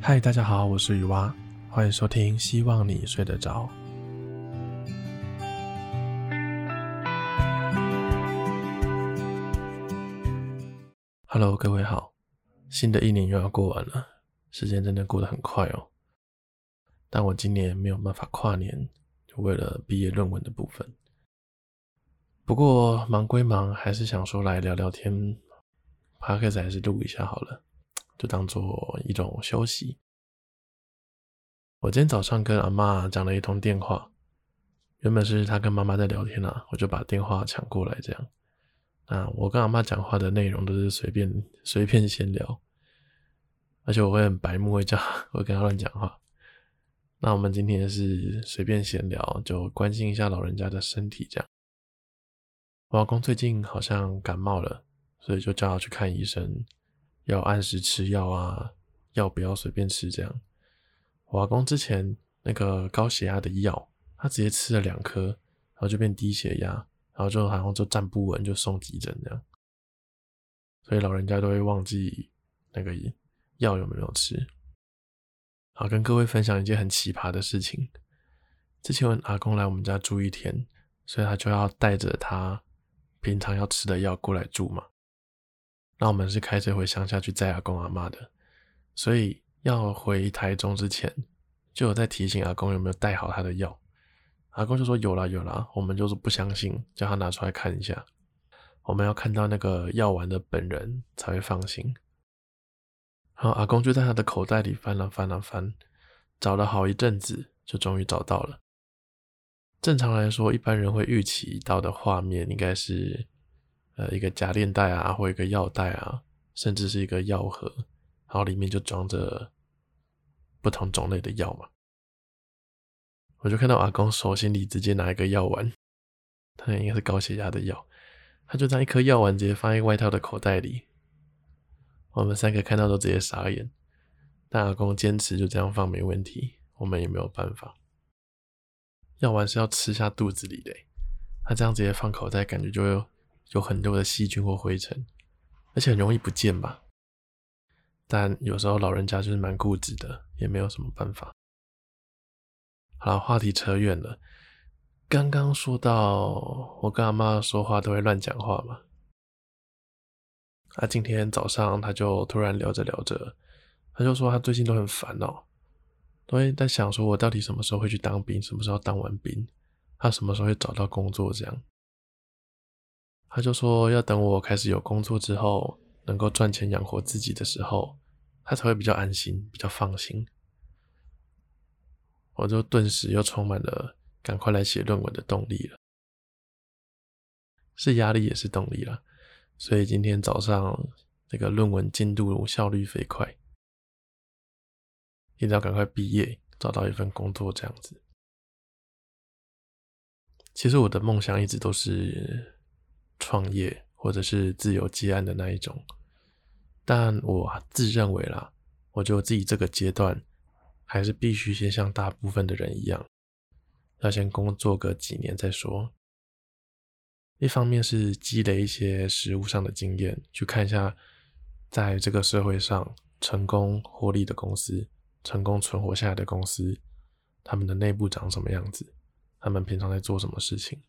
嗨，大家好，我是雨蛙，欢迎收听，希望你睡得着。Hello，各位好，新的一年又要过完了，时间真的过得很快哦。但我今年没有办法跨年，就为了毕业论文的部分。不过忙归忙，还是想说来聊聊天，Podcast 还是录一下好了。就当做一种休息。我今天早上跟阿妈讲了一通电话，原本是她跟妈妈在聊天啊，我就把电话抢过来这样。那我跟阿妈讲话的内容都是随便随便闲聊，而且我会很白目，会叫我跟她乱讲话。那我们今天是随便闲聊，就关心一下老人家的身体这样。我老公最近好像感冒了，所以就叫他去看医生。要按时吃药啊，药不要随便吃。这样，我阿公之前那个高血压的药，他直接吃了两颗，然后就变低血压，然后就好像就站不稳，就送急诊这样。所以老人家都会忘记那个药有没有吃。好，跟各位分享一件很奇葩的事情。之前我阿公来我们家住一天，所以他就要带着他平常要吃的药过来住嘛。那我们是开车回乡下去载阿公阿妈的，所以要回台中之前，就有在提醒阿公有没有带好他的药。阿公就说有啦有啦，我们就是不相信，叫他拿出来看一下。我们要看到那个药丸的本人才会放心。然后阿公就在他的口袋里翻了翻了翻，找了好一阵子，就终于找到了。正常来说，一般人会预期到的画面应该是。呃，一个夹链袋啊，或一个药袋啊，甚至是一个药盒，然后里面就装着不同种类的药嘛。我就看到阿公手心里直接拿一个药丸，他应该是高血压的药，他就将一颗药丸直接放在外套的口袋里。我们三个看到都直接傻眼，但阿公坚持就这样放没问题，我们也没有办法。药丸是要吃下肚子里的，他这样直接放口袋，感觉就会。有很多的细菌或灰尘，而且很容易不见吧。但有时候老人家就是蛮固执的，也没有什么办法。好了，话题扯远了。刚刚说到我跟阿妈说话都会乱讲话嘛。啊，今天早上他就突然聊着聊着，他就说他最近都很烦恼，都会在想说我到底什么时候会去当兵，什么时候当完兵，他什么时候会找到工作这样。他就说要等我开始有工作之后，能够赚钱养活自己的时候，他才会比较安心，比较放心。我就顿时又充满了赶快来写论文的动力了，是压力也是动力了。所以今天早上那个论文进度效率飞快，一定要赶快毕业，找到一份工作这样子。其实我的梦想一直都是。创业或者是自由接案的那一种，但我自认为啦，我觉得我自己这个阶段还是必须先像大部分的人一样，要先工作个几年再说。一方面是积累一些实务上的经验，去看一下在这个社会上成功获利的公司、成功存活下来的公司，他们的内部长什么样子，他们平常在做什么事情。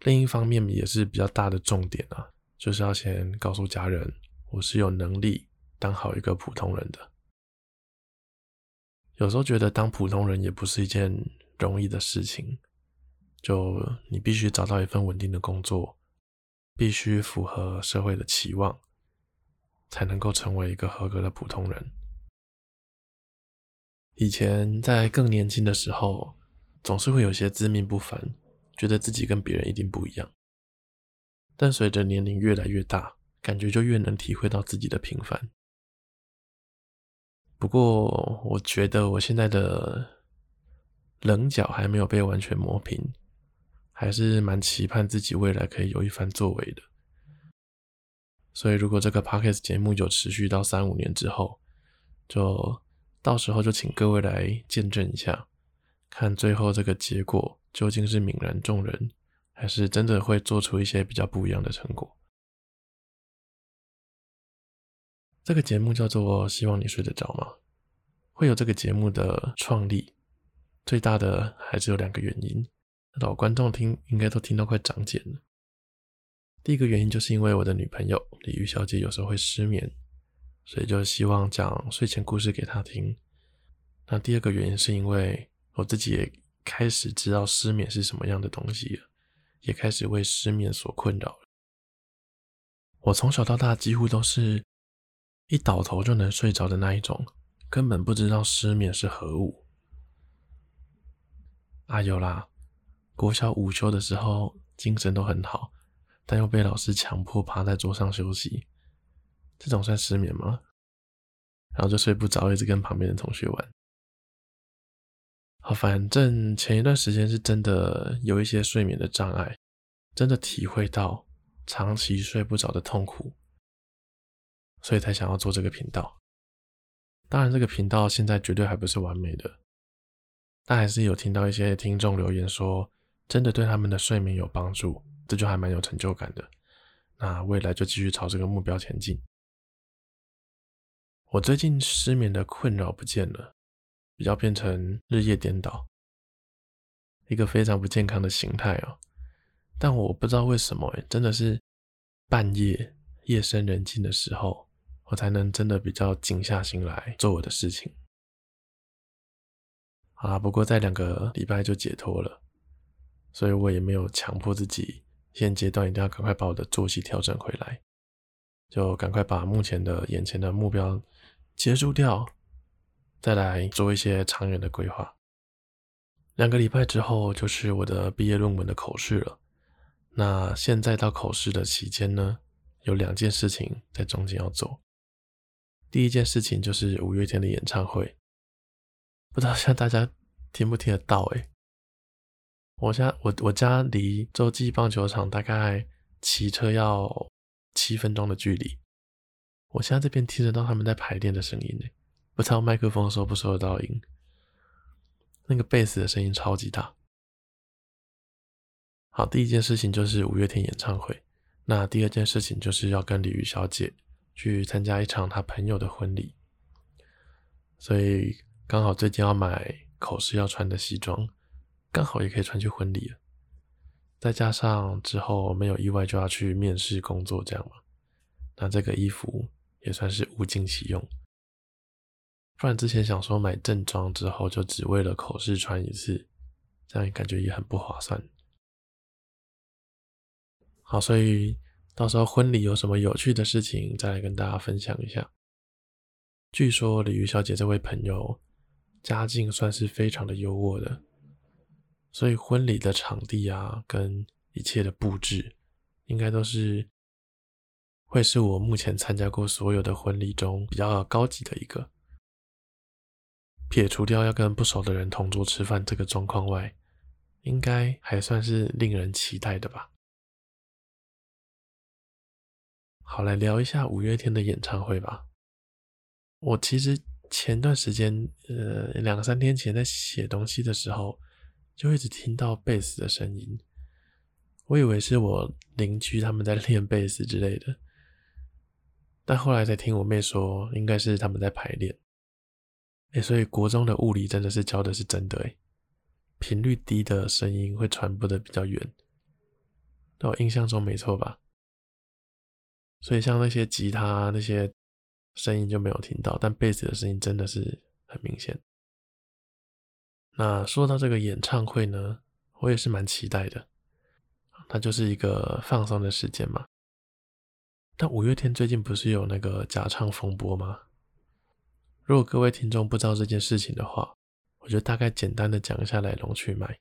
另一方面也是比较大的重点啊，就是要先告诉家人，我是有能力当好一个普通人的。有时候觉得当普通人也不是一件容易的事情，就你必须找到一份稳定的工作，必须符合社会的期望，才能够成为一个合格的普通人。以前在更年轻的时候，总是会有些自命不凡。觉得自己跟别人一定不一样，但随着年龄越来越大，感觉就越能体会到自己的平凡。不过，我觉得我现在的棱角还没有被完全磨平，还是蛮期盼自己未来可以有一番作为的。所以，如果这个 Podcast 节目有持续到三五年之后，就到时候就请各位来见证一下，看最后这个结果。究竟是泯然众人，还是真的会做出一些比较不一样的成果？这个节目叫做“希望你睡得着”吗？会有这个节目的创立，最大的还是有两个原因。老观众听应该都听到快长茧了。第一个原因就是因为我的女朋友李玉小姐有时候会失眠，所以就希望讲睡前故事给她听。那第二个原因是因为我自己也开始知道失眠是什么样的东西了，也开始为失眠所困扰。我从小到大几乎都是一倒头就能睡着的那一种，根本不知道失眠是何物。啊，有啦，国小午休的时候精神都很好，但又被老师强迫趴在桌上休息，这种算失眠吗？然后就睡不着，一直跟旁边的同学玩。好，反正前一段时间是真的有一些睡眠的障碍，真的体会到。长期睡不着的痛苦，所以才想要做这个频道。当然，这个频道现在绝对还不是完美的，但还是有听到一些听众留言说，真的对他们的睡眠有帮助，这就还蛮有成就感的。那未来就继续朝这个目标前进。我最近失眠的困扰不见了，比较变成日夜颠倒，一个非常不健康的形态哦。但我不知道为什么，哎，真的是半夜夜深人静的时候，我才能真的比较静下心来做我的事情。好啦，不过在两个礼拜就解脱了，所以我也没有强迫自己现阶段一定要赶快把我的作息调整回来，就赶快把目前的眼前的目标结束掉，再来做一些长远的规划。两个礼拜之后就是我的毕业论文的口试了。那现在到口试的期间呢，有两件事情在中间要做。第一件事情就是五月天的演唱会，不知道现在大家听不听得到？诶，我家我我家离洲际棒球场大概骑车要七分钟的距离，我现在这边听得到他们在排练的声音呢，知道麦克风收不收得到音？那个贝斯的声音超级大。好，第一件事情就是五月天演唱会。那第二件事情就是要跟鲤鱼小姐去参加一场她朋友的婚礼，所以刚好最近要买口试要穿的西装，刚好也可以穿去婚礼了。再加上之后没有意外就要去面试工作，这样嘛，那这个衣服也算是物尽其用。不然之前想说买正装之后就只为了口试穿一次，这样感觉也很不划算。好，所以到时候婚礼有什么有趣的事情，再来跟大家分享一下。据说鲤鱼小姐这位朋友家境算是非常的优渥的，所以婚礼的场地啊，跟一切的布置，应该都是会是我目前参加过所有的婚礼中比较高级的一个。撇除掉要跟不熟的人同桌吃饭这个状况外，应该还算是令人期待的吧。好，来聊一下五月天的演唱会吧。我其实前段时间，呃，两三天前在写东西的时候，就一直听到贝斯的声音。我以为是我邻居他们在练贝斯之类的，但后来才听我妹说，应该是他们在排练。所以国中的物理真的是教的是真的哎，频率低的声音会传播的比较远。那我印象中没错吧？所以像那些吉他那些声音就没有听到，但贝斯的声音真的是很明显。那说到这个演唱会呢，我也是蛮期待的。它就是一个放松的时间嘛。但五月天最近不是有那个假唱风波吗？如果各位听众不知道这件事情的话，我就大概简单的讲一下来龙去脉。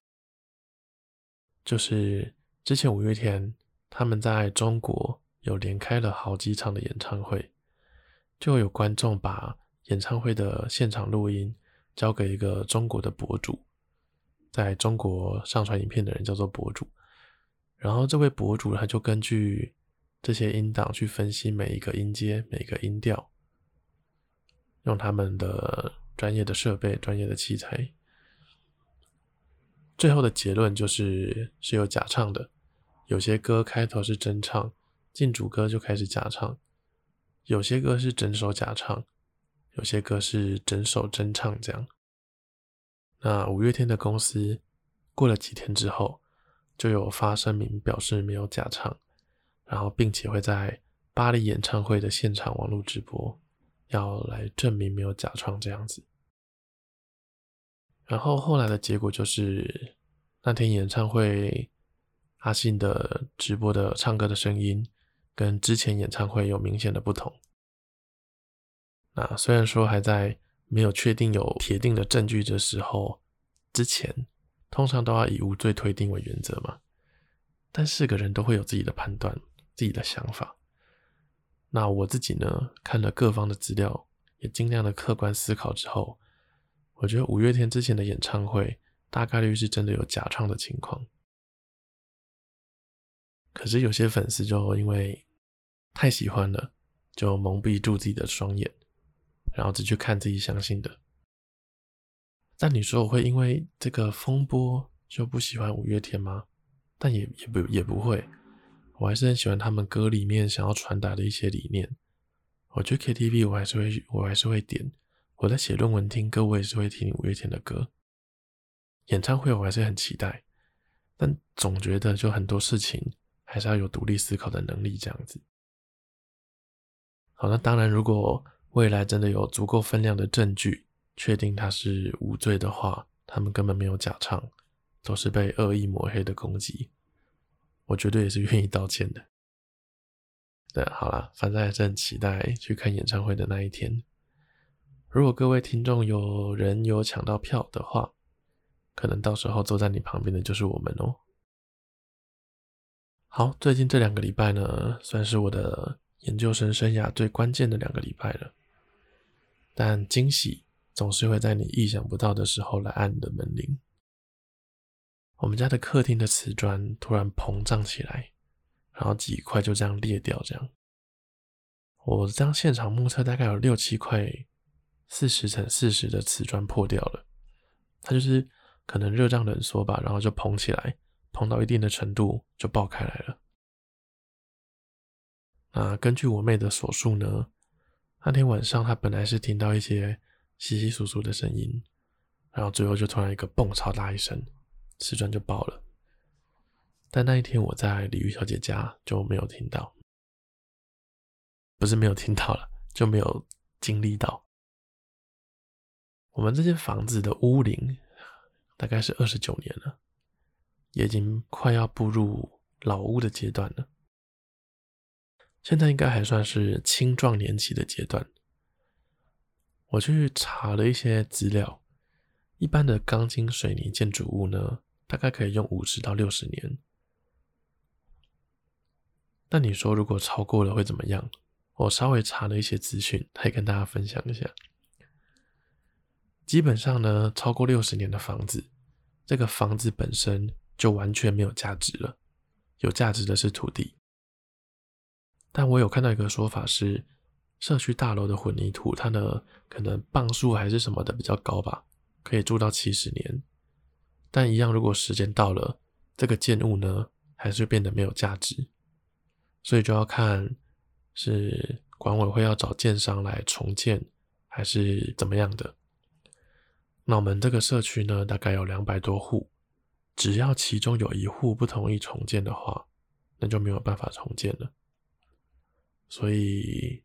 就是之前五月天他们在中国。有连开了好几场的演唱会，就有观众把演唱会的现场录音交给一个中国的博主，在中国上传影片的人叫做博主，然后这位博主他就根据这些音档去分析每一个音阶、每个音调，用他们的专业的设备、专业的器材，最后的结论就是是有假唱的，有些歌开头是真唱。进主歌就开始假唱，有些歌是整首假唱，有些歌是整首真唱这样。那五月天的公司过了几天之后，就有发声明表示没有假唱，然后并且会在巴黎演唱会的现场网络直播，要来证明没有假唱这样子。然后后来的结果就是那天演唱会，阿信的直播的唱歌的声音跟之前演唱会有明显的不同。那虽然说还在没有确定有铁定的证据的时候之前。通常都要以无罪推定为原则嘛，但是个人都会有自己的判断、自己的想法。那我自己呢，看了各方的资料，也尽量的客观思考之后，我觉得五月天之前的演唱会大概率是真的有假唱的情况。可是有些粉丝就因为太喜欢了，就蒙蔽住自己的双眼，然后只去看自己相信的。但你说我会因为这个风波就不喜欢五月天吗？但也也不也不会，我还是很喜欢他们歌里面想要传达的一些理念。我觉得 KTV 我还是会我还是会点，我在写论文听歌我也是会听五月天的歌。演唱会我还是很期待，但总觉得就很多事情还是要有独立思考的能力这样子。好，那当然如果未来真的有足够分量的证据。确定他是无罪的话，他们根本没有假唱，都是被恶意抹黑的攻击。我绝对也是愿意道歉的。对，好啦，反正还是很期待去看演唱会的那一天。如果各位听众有人有抢到票的话，可能到时候坐在你旁边的就是我们哦。好，最近这两个礼拜呢，算是我的研究生生涯最关键的两个礼拜了，但惊喜。总是会在你意想不到的时候来按你的门铃。我们家的客厅的瓷砖突然膨胀起来，然后几块就这样裂掉。这样，我这样现场目测大概有六七块四十乘四十的瓷砖破掉了。它就是可能热胀冷缩吧，然后就膨起来，膨到一定的程度就爆开来了。那根据我妹的所述呢，那天晚上她本来是听到一些。稀稀疏疏的声音，然后最后就突然一个蹦，超大一声，瓷砖就爆了。但那一天我在鲤鱼小姐家就没有听到，不是没有听到了，就没有经历到。我们这间房子的屋龄大概是二十九年了，也已经快要步入老屋的阶段了。现在应该还算是青壮年期的阶段。我去查了一些资料，一般的钢筋水泥建筑物呢，大概可以用五十到六十年。那你说如果超过了会怎么样？我稍微查了一些资讯，可以跟大家分享一下。基本上呢，超过六十年的房子，这个房子本身就完全没有价值了，有价值的是土地。但我有看到一个说法是，社区大楼的混凝土，它的可能磅数还是什么的比较高吧，可以住到七十年。但一样，如果时间到了，这个建物呢，还是变得没有价值。所以就要看是管委会要找建商来重建，还是怎么样的。那我们这个社区呢，大概有两百多户，只要其中有一户不同意重建的话，那就没有办法重建了。所以。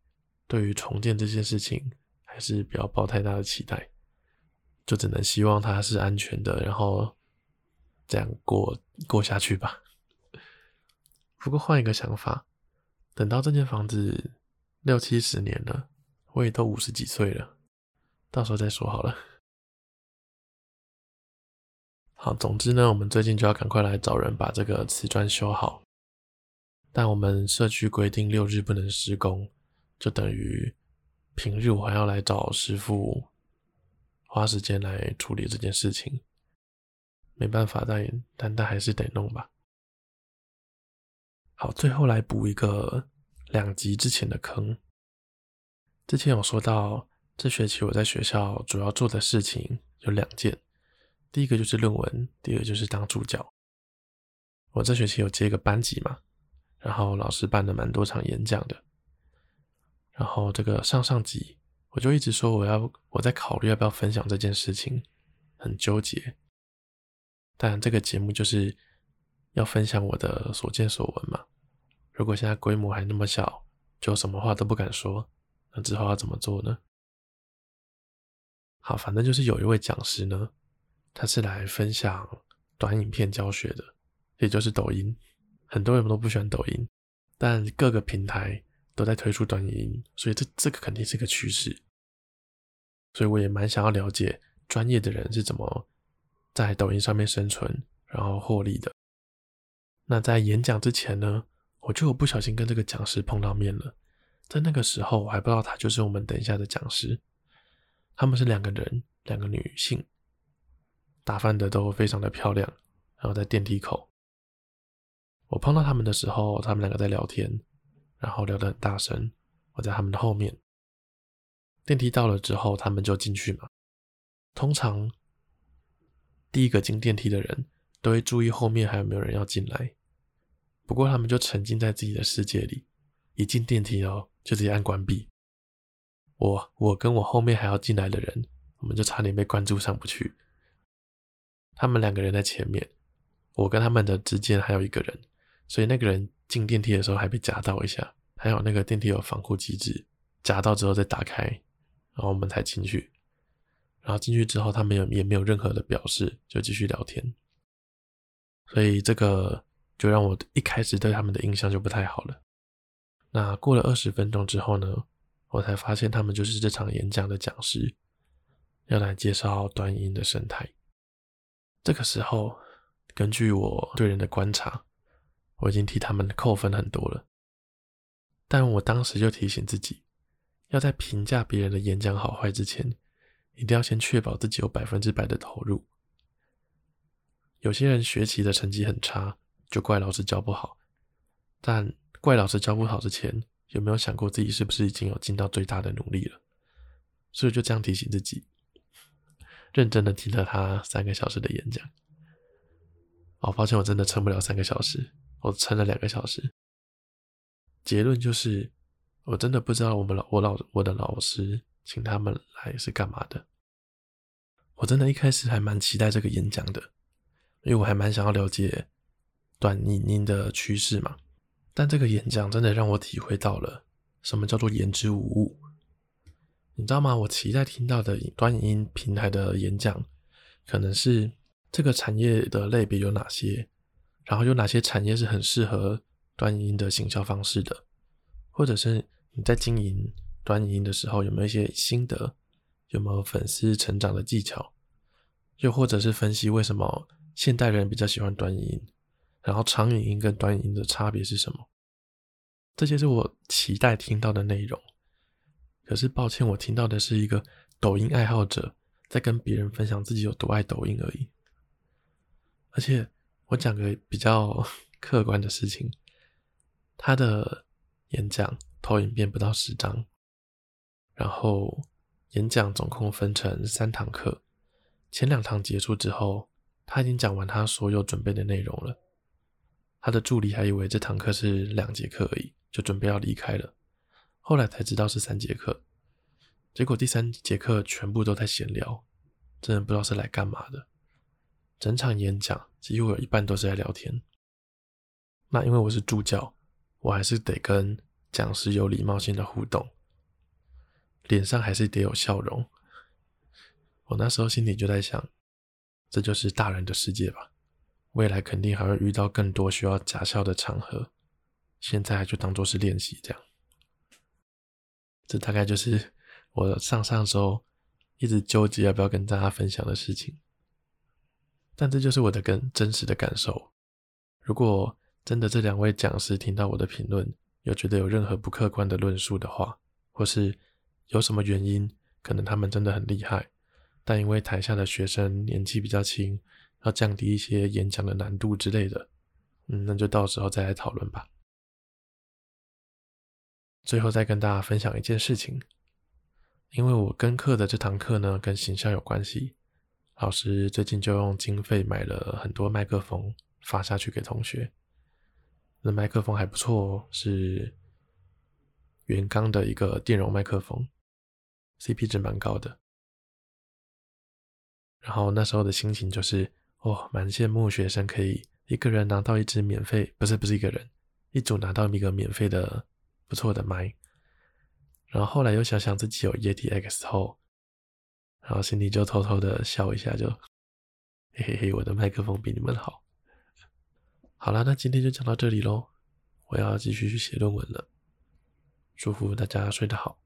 对于重建这件事情，还是不要抱太大的期待，就只能希望它是安全的，然后这样过过下去吧。不过换一个想法，等到这间房子六七十年了，我也都五十几岁了，到时候再说好了。好，总之呢，我们最近就要赶快来找人把这个瓷砖修好，但我们社区规定六日不能施工。就等于平日我还要来找师傅花时间来处理这件事情，没办法，但但但还是得弄吧。好，最后来补一个两集之前的坑。之前有说到，这学期我在学校主要做的事情有两件，第一个就是论文，第二个就是当助教。我这学期有接一个班级嘛，然后老师办了蛮多场演讲的。然后这个上上集我就一直说我要我在考虑要不要分享这件事情，很纠结。但这个节目就是要分享我的所见所闻嘛。如果现在规模还那么小，就什么话都不敢说，那之后要怎么做呢？好，反正就是有一位讲师呢，他是来分享短影片教学的，也就是抖音。很多人都不喜欢抖音，但各个平台都在推出短影音，所以这这个肯定是个趋势。所以我也蛮想要了解专业的人是怎么在抖音上面生存，然后获利的。那在演讲之前呢，我就不小心跟这个讲师碰到面了。在那个时候，我还不知道他就是我们等一下的讲师。他们是两个人，两个女性，打扮的都非常的漂亮，然后在电梯口。我碰到他们的时候，他们两个在聊天，然后聊得很大声。我在他们的后面。电梯到了之后，他们就进去嘛。通常第一个进电梯的人都会注意后面还有没有人要进来。不过他们就沉浸在自己的世界里，一进电梯哦，就直接按关闭。我我跟我后面还要进来的人，我们就差点被关住上不去。他们两个人在前面，我跟他们的之间还有一个人。所以那个人进电梯的时候还被夹到一下，还有那个电梯有防护机制，夹到之后再打开，然后我们才进去。然后进去之后，他们也也没有任何的表示，就继续聊天。所以这个就让我一开始对他们的印象就不太好了。那过了二十分钟之后呢，我才发现他们就是这场演讲的讲师，要来介绍端音的生态。这个时候，根据我对人的观察。我已经替他们扣分很多了，但我当时就提醒自己，要在评价别人的演讲好坏之前，一定要先确保自己有百分之百的投入。有些人学习的成绩很差，就怪老师教不好，但怪老师教不好之前，有没有想过自己是不是已经有尽到最大的努力了？所以就这样提醒自己，认真的听了他三个小时的演讲。哦，抱歉，我真的撑不了三个小时。我撑了两个小时，结论就是，我真的不知道我们老我老我的老师请他们来是干嘛的。我真的一开始还蛮期待这个演讲的，因为我还蛮想要了解短影音的趋势嘛。但这个演讲真的让我体会到了什么叫做言之无物。你知道吗？我期待听到的短影音平台的演讲，可能是这个产业的类别有哪些。然后有哪些产业是很适合短影音的行销方式的？或者是你在经营短影音的时候有没有一些心得？有没有粉丝成长的技巧？又或者是分析为什么现代人比较喜欢短影音？然后长影音跟短影音的差别是什么？这些是我期待听到的内容。可是抱歉，我听到的是一个抖音爱好者在跟别人分享自己有多爱抖音而已，而且。我讲个比较 客观的事情，他的演讲投影片不到十张，然后演讲总共分成三堂课，前两堂结束之后，他已经讲完他所有准备的内容了，他的助理还以为这堂课是两节课而已，就准备要离开了，后来才知道是三节课，结果第三节课全部都在闲聊，真的不知道是来干嘛的。整场演讲几乎有一半都是在聊天。那因为我是助教，我还是得跟讲师有礼貌性的互动，脸上还是得有笑容。我那时候心里就在想，这就是大人的世界吧。未来肯定还会遇到更多需要假笑的场合，现在就当做是练习这样。这大概就是我上上周一直纠结要不要跟大家分享的事情。但这就是我的更真实的感受。如果真的这两位讲师听到我的评论，有觉得有任何不客观的论述的话，或是有什么原因，可能他们真的很厉害，但因为台下的学生年纪比较轻，要降低一些演讲的难度之类的，嗯，那就到时候再来讨论吧。最后再跟大家分享一件事情，因为我跟课的这堂课呢，跟行销有关系。老师最近就用经费买了很多麦克风发下去给同学。那麦克风还不错哦，是原钢的一个电容麦克风。，CP 值蛮高的。然后那时候的心情就是，哦，蛮羡慕学生可以一个人拿到一支免费，不是不是一个人，一组拿到一个免费的不错的麦。然后后来又想想自己有 Yeti X 后，然后心里就偷偷的笑一下，就嘿嘿嘿，我的麦克风比你们好。好啦，那今天就讲到这里喽，我要继续去写论文了。祝福大家睡得好。